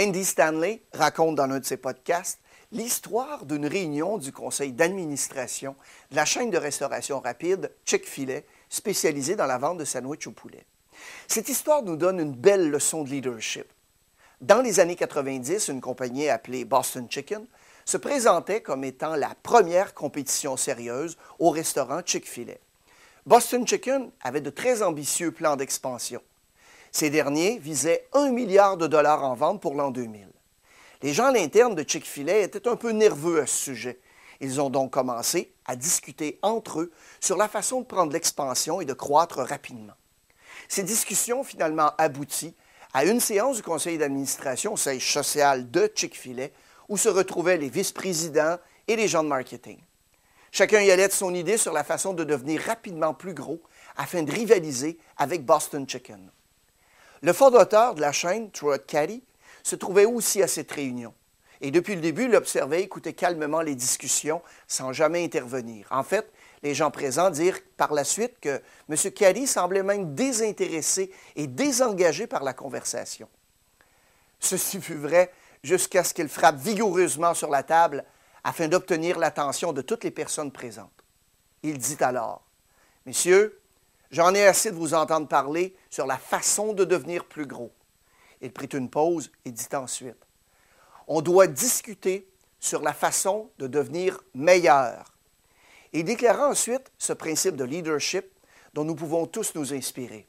Andy Stanley raconte dans un de ses podcasts l'histoire d'une réunion du conseil d'administration de la chaîne de restauration rapide Chick-fil-A, spécialisée dans la vente de sandwichs au poulet. Cette histoire nous donne une belle leçon de leadership. Dans les années 90, une compagnie appelée Boston Chicken se présentait comme étant la première compétition sérieuse au restaurant Chick-fil-A. Boston Chicken avait de très ambitieux plans d'expansion. Ces derniers visaient 1 milliard de dollars en vente pour l'an 2000. Les gens à l'interne de Chick-fil-A étaient un peu nerveux à ce sujet. Ils ont donc commencé à discuter entre eux sur la façon de prendre l'expansion et de croître rapidement. Ces discussions finalement abouti à une séance du conseil d'administration au siège social de Chick-fil-A où se retrouvaient les vice-présidents et les gens de marketing. Chacun y allait de son idée sur la façon de devenir rapidement plus gros afin de rivaliser avec Boston Chicken. Le fondateur de la chaîne, Troy Caddy, se trouvait aussi à cette réunion. Et depuis le début, il observait, écoutait calmement les discussions sans jamais intervenir. En fait, les gens présents dirent par la suite que M. Caddy semblait même désintéressé et désengagé par la conversation. Ceci fut vrai jusqu'à ce qu'il frappe vigoureusement sur la table afin d'obtenir l'attention de toutes les personnes présentes. Il dit alors, Messieurs, J'en ai assez de vous entendre parler sur la façon de devenir plus gros. Il prit une pause et dit ensuite, On doit discuter sur la façon de devenir meilleur. Il déclara ensuite ce principe de leadership dont nous pouvons tous nous inspirer.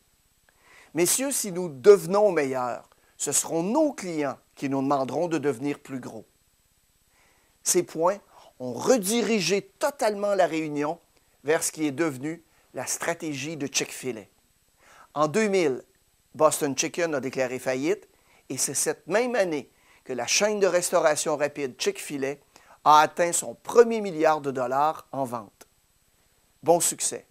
Messieurs, si nous devenons meilleurs, ce seront nos clients qui nous demanderont de devenir plus gros. Ces points ont redirigé totalement la réunion vers ce qui est devenu la stratégie de Chick-fil-A. En 2000, Boston Chicken a déclaré faillite et c'est cette même année que la chaîne de restauration rapide Chick-fil-A a atteint son premier milliard de dollars en vente. Bon succès.